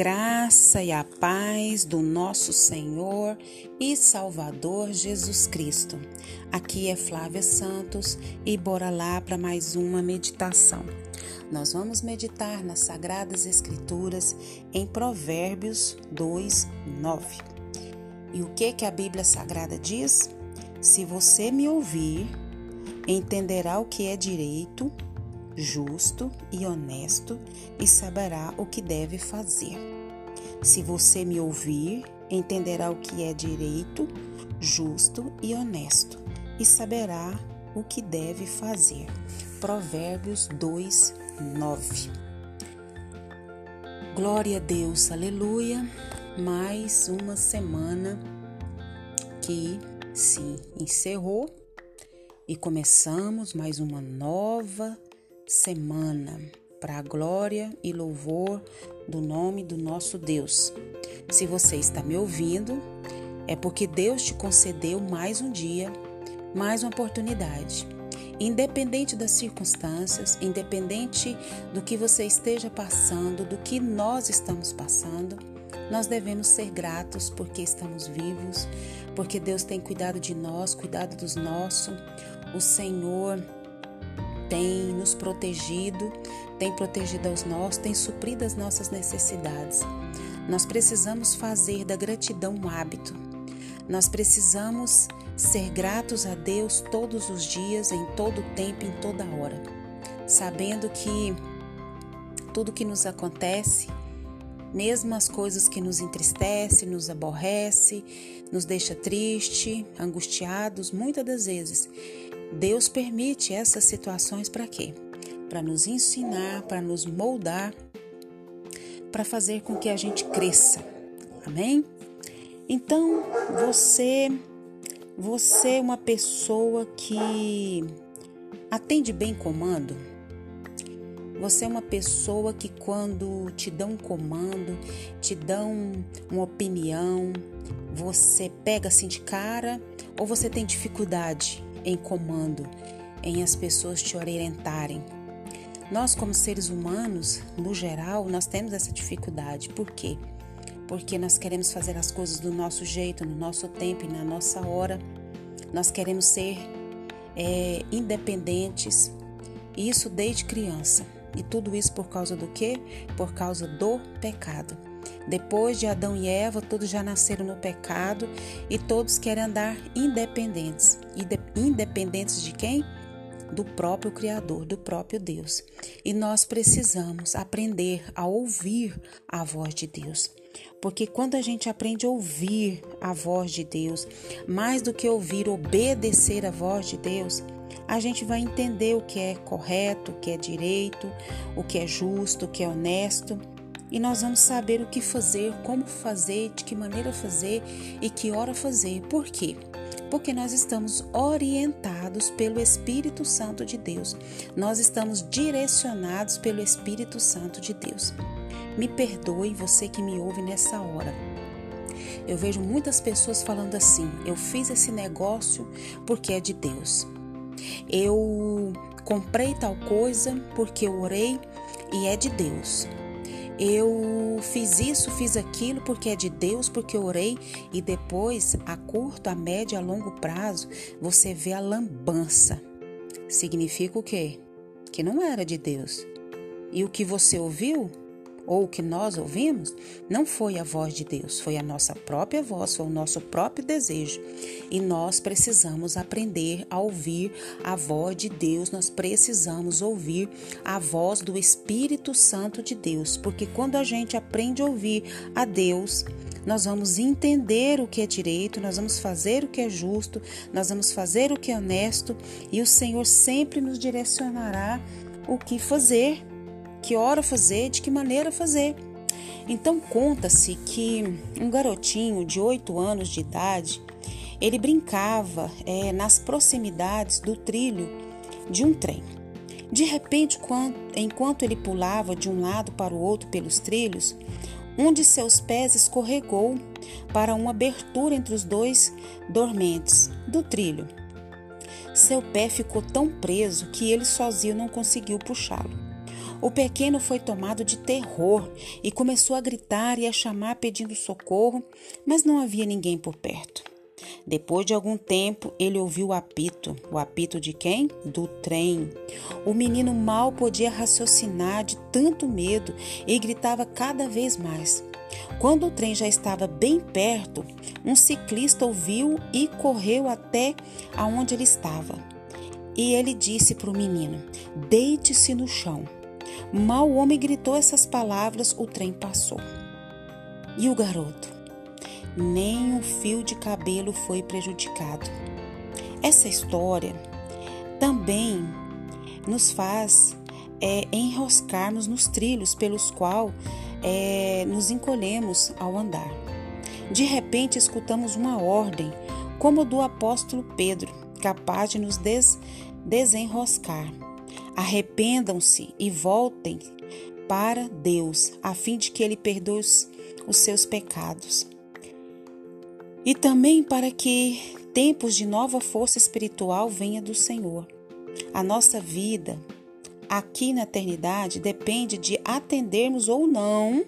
graça e a paz do nosso Senhor e Salvador Jesus Cristo. Aqui é Flávia Santos e bora lá para mais uma meditação. Nós vamos meditar nas Sagradas Escrituras em Provérbios 2, 9. E o que que a Bíblia Sagrada diz? Se você me ouvir, entenderá o que é direito justo e honesto e saberá o que deve fazer. Se você me ouvir, entenderá o que é direito, justo e honesto e saberá o que deve fazer. Provérbios 2, 9. Glória a Deus, aleluia. Mais uma semana que se encerrou e começamos mais uma nova semana para a glória e louvor do nome do nosso Deus. Se você está me ouvindo, é porque Deus te concedeu mais um dia, mais uma oportunidade. Independente das circunstâncias, independente do que você esteja passando, do que nós estamos passando, nós devemos ser gratos porque estamos vivos, porque Deus tem cuidado de nós, cuidado dos nossos. O Senhor tem nos protegido, tem protegido aos nossos, tem suprido as nossas necessidades. Nós precisamos fazer da gratidão um hábito. Nós precisamos ser gratos a Deus todos os dias, em todo tempo, em toda hora, sabendo que tudo que nos acontece, mesmo as coisas que nos entristece, nos aborrece, nos deixa triste, angustiados, muitas das vezes Deus permite essas situações para quê? Para nos ensinar, para nos moldar, para fazer com que a gente cresça. Amém? Então, você você é uma pessoa que atende bem comando? Você é uma pessoa que quando te dão um comando, te dão uma opinião, você pega assim de cara ou você tem dificuldade em comando, em as pessoas te orientarem. Nós, como seres humanos, no geral, nós temos essa dificuldade. Por quê? Porque nós queremos fazer as coisas do nosso jeito, no nosso tempo e na nossa hora. Nós queremos ser é, independentes, isso desde criança. E tudo isso por causa do quê? Por causa do pecado. Depois de Adão e Eva, todos já nasceram no pecado e todos querem andar independentes. Independentes de quem? Do próprio Criador, do próprio Deus. E nós precisamos aprender a ouvir a voz de Deus. Porque quando a gente aprende a ouvir a voz de Deus, mais do que ouvir, obedecer a voz de Deus, a gente vai entender o que é correto, o que é direito, o que é justo, o que é honesto e nós vamos saber o que fazer, como fazer, de que maneira fazer e que hora fazer. Por quê? Porque nós estamos orientados pelo Espírito Santo de Deus. Nós estamos direcionados pelo Espírito Santo de Deus. Me perdoe você que me ouve nessa hora. Eu vejo muitas pessoas falando assim: eu fiz esse negócio porque é de Deus. Eu comprei tal coisa porque eu orei e é de Deus eu fiz isso, fiz aquilo porque é de Deus, porque orei, e depois, a curto, a médio, a longo prazo, você vê a lambança. Significa o quê? Que não era de Deus. E o que você ouviu ou o que nós ouvimos, não foi a voz de Deus, foi a nossa própria voz, foi o nosso próprio desejo. E nós precisamos aprender a ouvir a voz de Deus, nós precisamos ouvir a voz do Espírito Santo de Deus, porque quando a gente aprende a ouvir a Deus, nós vamos entender o que é direito, nós vamos fazer o que é justo, nós vamos fazer o que é honesto e o Senhor sempre nos direcionará o que fazer que hora fazer, de que maneira fazer. Então conta-se que um garotinho de 8 anos de idade, ele brincava é, nas proximidades do trilho de um trem. De repente, enquanto ele pulava de um lado para o outro pelos trilhos, um de seus pés escorregou para uma abertura entre os dois dormentes do trilho. Seu pé ficou tão preso que ele sozinho não conseguiu puxá-lo. O pequeno foi tomado de terror e começou a gritar e a chamar pedindo socorro, mas não havia ninguém por perto. Depois de algum tempo, ele ouviu o apito. O apito de quem? Do trem. O menino mal podia raciocinar de tanto medo e gritava cada vez mais. Quando o trem já estava bem perto, um ciclista ouviu e correu até aonde ele estava. E ele disse para o menino: Deite-se no chão. Mal o homem gritou essas palavras, o trem passou. E o garoto? Nem um fio de cabelo foi prejudicado. Essa história também nos faz é, enroscarmos nos trilhos pelos quais é, nos encolhemos ao andar. De repente, escutamos uma ordem, como do apóstolo Pedro, capaz de nos des desenroscar. Arrependam-se e voltem para Deus, a fim de que Ele perdoe os, seus pecados. E também para que tempos de nova força espiritual venha do Senhor. A nossa vida aqui na eternidade depende de atendermos ou não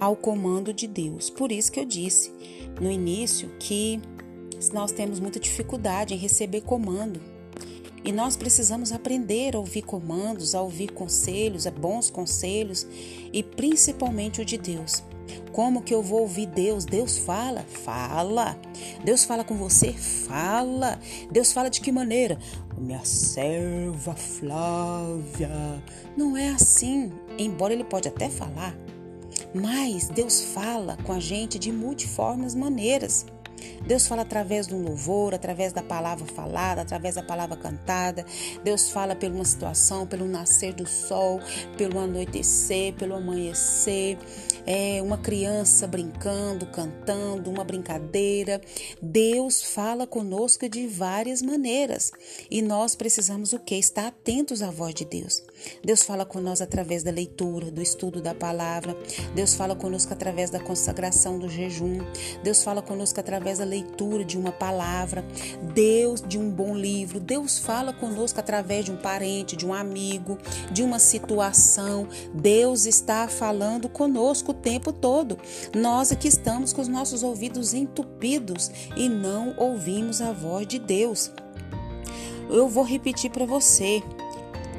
ao comando de Deus. Por isso que eu disse no início que nós temos muita dificuldade em receber comando. E nós precisamos aprender a ouvir comandos, a ouvir conselhos, a bons conselhos e principalmente o de Deus. Como que eu vou ouvir Deus? Deus fala? Fala. Deus fala com você? Fala. Deus fala de que maneira? Minha serva Flávia. Não é assim, embora ele pode até falar. Mas Deus fala com a gente de multiformes maneiras. Deus fala através de um louvor, através da palavra falada, através da palavra cantada. Deus fala por uma situação, pelo nascer do sol, pelo anoitecer, pelo amanhecer. É uma criança brincando, cantando, uma brincadeira. Deus fala conosco de várias maneiras e nós precisamos o que? Estar atentos à voz de Deus. Deus fala com nós através da leitura, do estudo da palavra. Deus fala conosco através da consagração do jejum. Deus fala conosco através da leitura de uma palavra. Deus de um bom livro. Deus fala conosco através de um parente, de um amigo, de uma situação. Deus está falando conosco o tempo todo. Nós aqui estamos com os nossos ouvidos entupidos e não ouvimos a voz de Deus. Eu vou repetir para você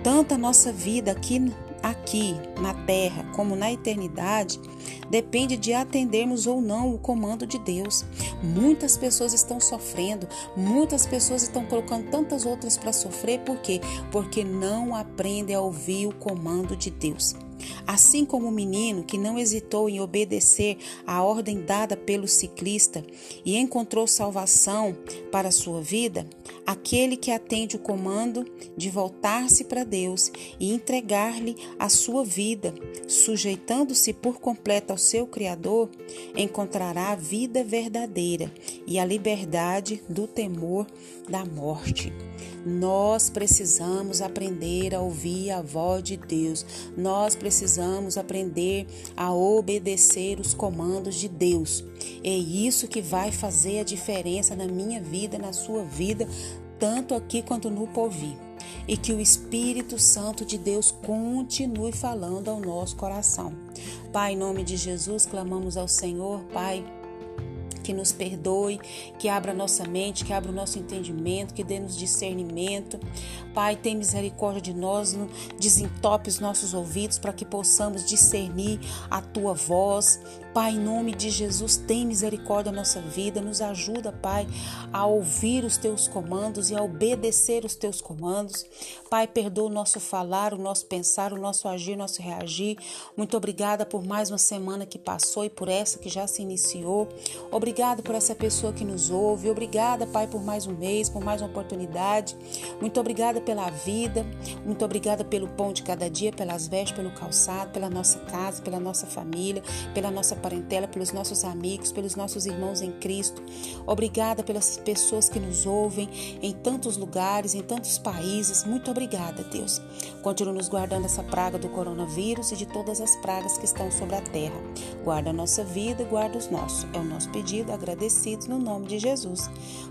tanto a nossa vida aqui, aqui na terra como na eternidade depende de atendermos ou não o comando de Deus. Muitas pessoas estão sofrendo, muitas pessoas estão colocando tantas outras para sofrer, por quê? Porque não aprendem a ouvir o comando de Deus. Assim como o menino que não hesitou em obedecer à ordem dada pelo ciclista e encontrou salvação para a sua vida, aquele que atende o comando de voltar-se para Deus e entregar-lhe a sua vida, sujeitando-se por completo ao seu Criador, encontrará a vida verdadeira e a liberdade do temor da morte. Nós precisamos aprender a ouvir a voz de Deus. Nós precisamos aprender a obedecer os comandos de Deus. É isso que vai fazer a diferença na minha vida, na sua vida, tanto aqui quanto no porvir. E que o Espírito Santo de Deus continue falando ao nosso coração. Pai, em nome de Jesus, clamamos ao Senhor, Pai que nos perdoe, que abra nossa mente, que abra o nosso entendimento, que dê-nos discernimento. Pai, tem misericórdia de nós, desentope os nossos ouvidos para que possamos discernir a tua voz. Pai, em nome de Jesus, tem misericórdia da nossa vida, nos ajuda, Pai, a ouvir os teus comandos e a obedecer os teus comandos. Pai, perdoa o nosso falar, o nosso pensar, o nosso agir, o nosso reagir. Muito obrigada por mais uma semana que passou e por essa que já se iniciou. Obrigada por essa pessoa que nos ouve. Obrigada, Pai, por mais um mês, por mais uma oportunidade. Muito obrigada pela vida. Muito obrigada pelo pão de cada dia, pelas vestes, pelo calçado, pela nossa casa, pela nossa família, pela nossa parentela, pelos nossos amigos, pelos nossos irmãos em Cristo. Obrigada pelas pessoas que nos ouvem em tantos lugares, em tantos países. Muito obrigada, Deus. Continua nos guardando essa praga do coronavírus e de todas as pragas que estão sobre a terra. Guarda a nossa vida, guarda os nossos. É o nosso pedido, agradecidos no nome de Jesus.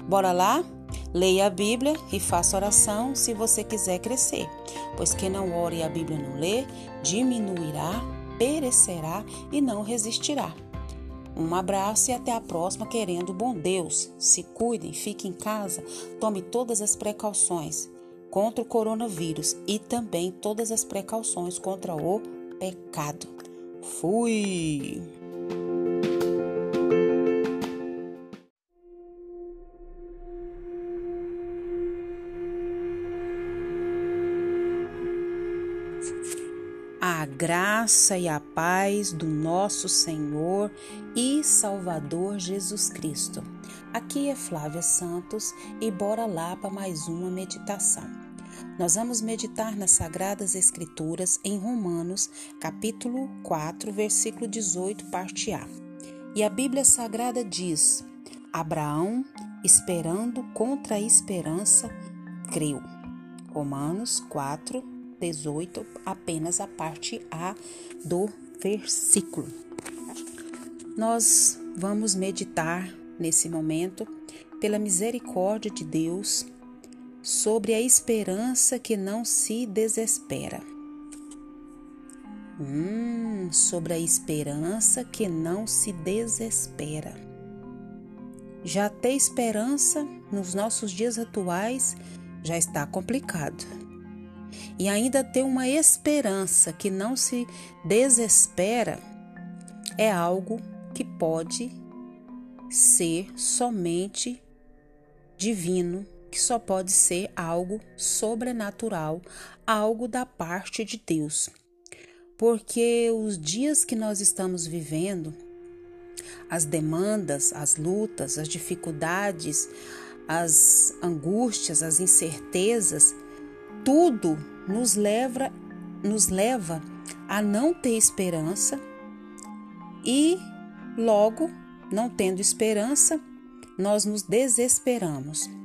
Bora lá? Leia a Bíblia e faça oração se você quiser crescer, pois quem não ora e a Bíblia não lê, diminuirá, perecerá e não resistirá. Um abraço e até a próxima, querendo bom Deus. Se cuidem, fiquem em casa, tome todas as precauções contra o coronavírus e também todas as precauções contra o pecado. Fui! a graça e a paz do nosso Senhor e Salvador Jesus Cristo. Aqui é Flávia Santos e bora lá para mais uma meditação. Nós vamos meditar nas Sagradas Escrituras em Romanos, capítulo 4, versículo 18, parte A. E a Bíblia Sagrada diz: Abraão, esperando contra a esperança, creu. Romanos 4, 18, apenas a parte A do versículo. Nós vamos meditar nesse momento pela misericórdia de Deus sobre a esperança que não se desespera. Hum, sobre a esperança que não se desespera. Já ter esperança nos nossos dias atuais já está complicado e ainda ter uma esperança que não se desespera é algo que pode ser somente divino, que só pode ser algo sobrenatural, algo da parte de Deus. Porque os dias que nós estamos vivendo, as demandas, as lutas, as dificuldades, as angústias, as incertezas, tudo nos leva, nos leva a não ter esperança e logo, não tendo esperança, nós nos desesperamos.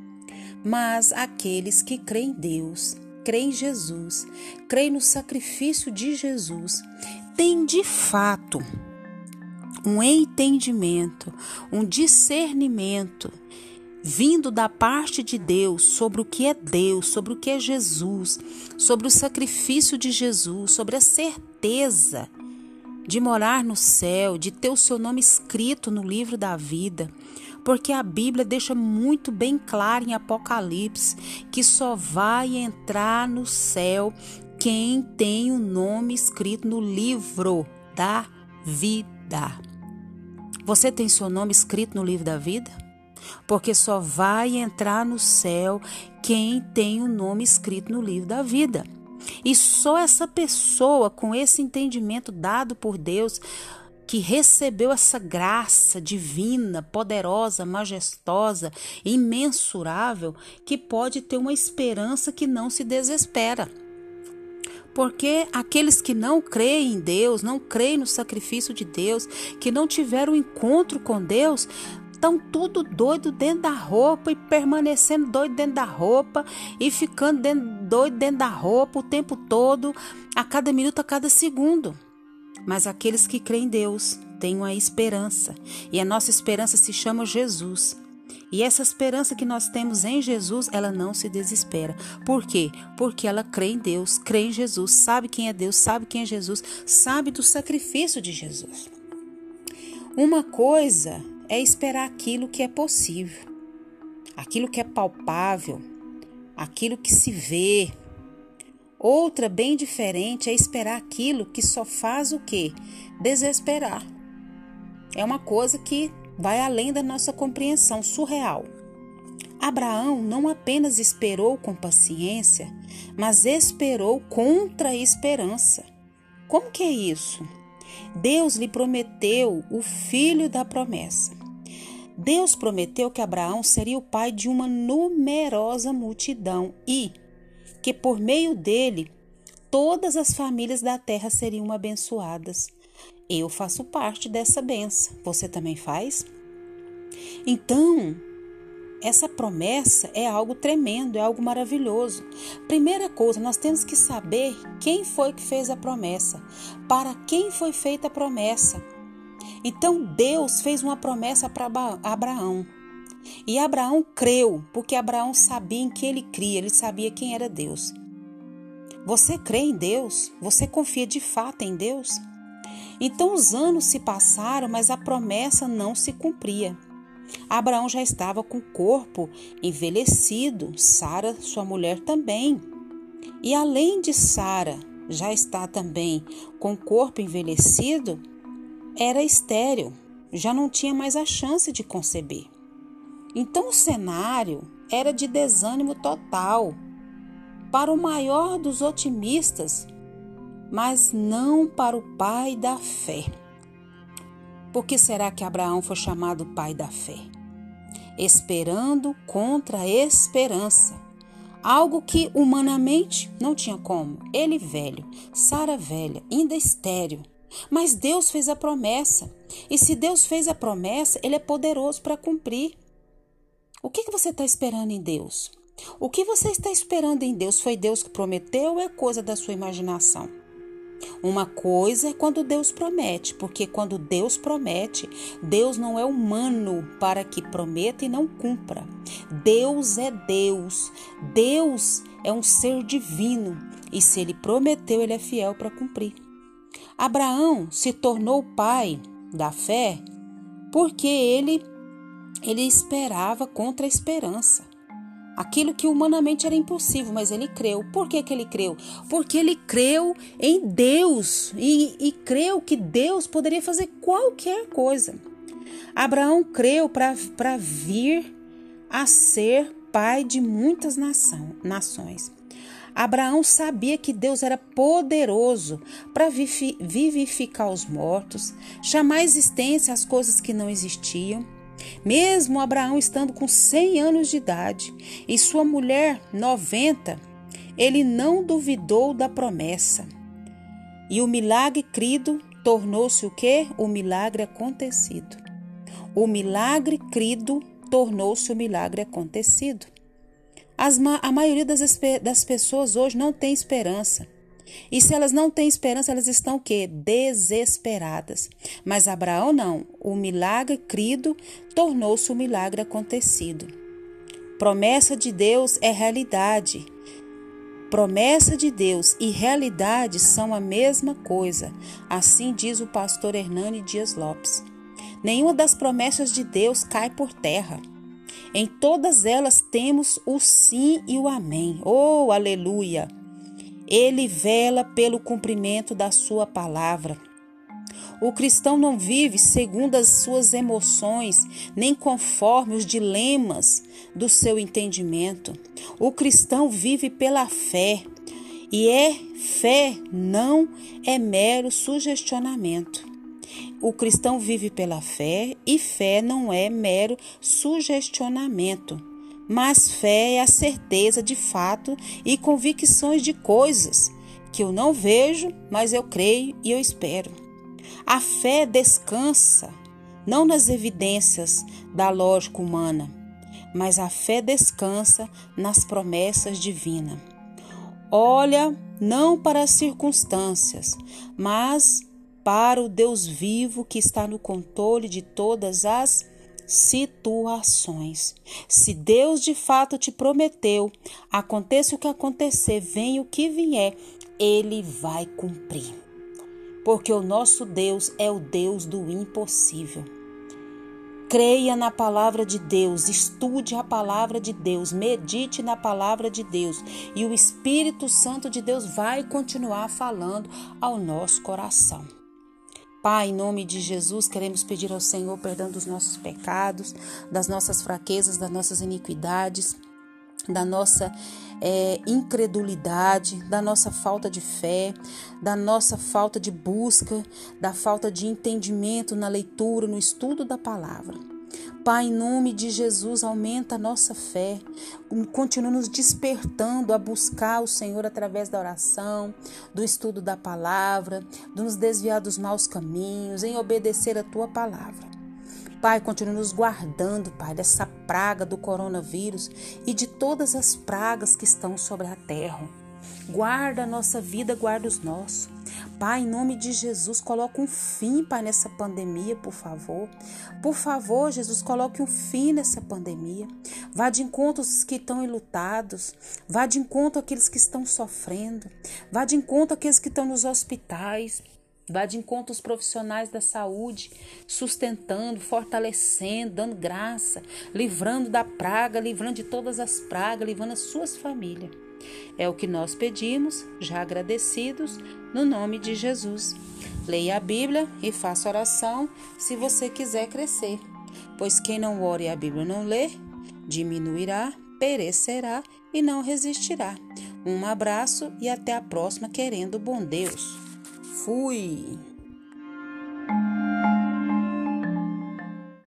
Mas aqueles que creem em Deus, creem em Jesus, creem no sacrifício de Jesus, têm de fato um entendimento, um discernimento vindo da parte de Deus sobre o que é Deus, sobre o que é Jesus, sobre o sacrifício de Jesus, sobre a certeza de morar no céu, de ter o seu nome escrito no livro da vida. Porque a Bíblia deixa muito bem claro em Apocalipse que só vai entrar no céu quem tem o nome escrito no livro da vida. Você tem seu nome escrito no livro da vida? porque só vai entrar no céu quem tem o nome escrito no livro da vida. E só essa pessoa com esse entendimento dado por Deus que recebeu essa graça divina, poderosa, majestosa, imensurável, que pode ter uma esperança que não se desespera. Porque aqueles que não creem em Deus, não creem no sacrifício de Deus, que não tiveram encontro com Deus, estão tudo doido dentro da roupa e permanecendo doido dentro da roupa e ficando dentro, doido dentro da roupa o tempo todo, a cada minuto, a cada segundo. Mas aqueles que creem em Deus têm uma esperança e a nossa esperança se chama Jesus. E essa esperança que nós temos em Jesus, ela não se desespera. Por quê? Porque ela crê em Deus, crê em Jesus, sabe quem é Deus, sabe quem é Jesus, sabe do sacrifício de Jesus. Uma coisa é esperar aquilo que é possível, aquilo que é palpável, aquilo que se vê. Outra bem diferente é esperar aquilo que só faz o quê? Desesperar. É uma coisa que vai além da nossa compreensão surreal. Abraão não apenas esperou com paciência, mas esperou contra a esperança. Como que é isso? Deus lhe prometeu o filho da promessa. Deus prometeu que Abraão seria o pai de uma numerosa multidão e que por meio dele todas as famílias da terra seriam abençoadas. Eu faço parte dessa benção. Você também faz? Então, essa promessa é algo tremendo, é algo maravilhoso. Primeira coisa, nós temos que saber quem foi que fez a promessa, para quem foi feita a promessa. Então Deus fez uma promessa para Abraão. E Abraão creu, porque Abraão sabia em que ele cria, ele sabia quem era Deus. Você crê em Deus? Você confia de fato em Deus? Então os anos se passaram, mas a promessa não se cumpria. Abraão já estava com o corpo envelhecido, Sara, sua mulher, também. E além de Sara já estar também com o corpo envelhecido, era estéril, já não tinha mais a chance de conceber. Então o cenário era de desânimo total para o maior dos otimistas, mas não para o pai da fé. Por que será que Abraão foi chamado pai da fé? Esperando contra a esperança. Algo que humanamente não tinha como. Ele velho, Sara velha, ainda estéreo. Mas Deus fez a promessa. E se Deus fez a promessa, Ele é poderoso para cumprir. O que, que você está esperando em Deus? O que você está esperando em Deus? Foi Deus que prometeu ou é coisa da sua imaginação? Uma coisa é quando Deus promete, porque quando Deus promete, Deus não é humano para que prometa e não cumpra. Deus é Deus. Deus é um ser divino e se ele prometeu, ele é fiel para cumprir. Abraão se tornou pai da fé porque ele ele esperava contra a esperança. Aquilo que humanamente era impossível, mas ele creu. Por que, que ele creu? Porque ele creu em Deus e, e creu que Deus poderia fazer qualquer coisa. Abraão creu para vir a ser pai de muitas nação, nações. Abraão sabia que Deus era poderoso para vivificar os mortos, chamar à existência as coisas que não existiam mesmo Abraão estando com 100 anos de idade e sua mulher 90, ele não duvidou da promessa. E o milagre crido tornou-se o que? O milagre acontecido. O milagre crido tornou-se o milagre acontecido. As, a maioria das, das pessoas hoje não tem esperança. E se elas não têm esperança, elas estão o quê? Desesperadas. Mas Abraão não. O milagre crido tornou-se o um milagre acontecido. Promessa de Deus é realidade. Promessa de Deus e realidade são a mesma coisa. Assim diz o pastor Hernani Dias Lopes. Nenhuma das promessas de Deus cai por terra. Em todas elas temos o sim e o amém. Oh, aleluia! Ele vela pelo cumprimento da sua palavra. O cristão não vive segundo as suas emoções, nem conforme os dilemas do seu entendimento. O cristão vive pela fé. E é fé, não é mero sugestionamento. O cristão vive pela fé e fé não é mero sugestionamento mas fé é a certeza de fato e convicções de coisas que eu não vejo, mas eu creio e eu espero. A fé descansa não nas evidências da lógica humana, mas a fé descansa nas promessas divinas. Olha não para as circunstâncias, mas para o Deus vivo que está no controle de todas as situações. Se Deus de fato te prometeu, aconteça o que acontecer, venha o que vier, ele vai cumprir. Porque o nosso Deus é o Deus do impossível. Creia na palavra de Deus, estude a palavra de Deus, medite na palavra de Deus e o Espírito Santo de Deus vai continuar falando ao nosso coração. Pai, em nome de Jesus, queremos pedir ao Senhor perdão dos nossos pecados, das nossas fraquezas, das nossas iniquidades, da nossa é, incredulidade, da nossa falta de fé, da nossa falta de busca, da falta de entendimento na leitura, no estudo da palavra. Pai, em nome de Jesus, aumenta a nossa fé, continua nos despertando a buscar o Senhor através da oração, do estudo da palavra, de nos desviar dos maus caminhos, em obedecer a tua palavra. Pai, continua nos guardando, Pai, dessa praga do coronavírus e de todas as pragas que estão sobre a terra. Guarda a nossa vida, guarda os nossos. Pai, em nome de Jesus, coloque um fim, Pai, nessa pandemia, por favor. Por favor, Jesus, coloque um fim nessa pandemia. Vá de encontro aos que estão enlutados. Vá de encontro àqueles que estão sofrendo. Vá de encontro àqueles que estão nos hospitais. Vá de encontro aos profissionais da saúde, sustentando, fortalecendo, dando graça, livrando da praga, livrando de todas as pragas, livrando as suas famílias. É o que nós pedimos, já agradecidos, no nome de Jesus. Leia a Bíblia e faça oração se você quiser crescer, pois quem não ore e a Bíblia não lê, diminuirá, perecerá e não resistirá. Um abraço e até a próxima, querendo bom Deus. Fui!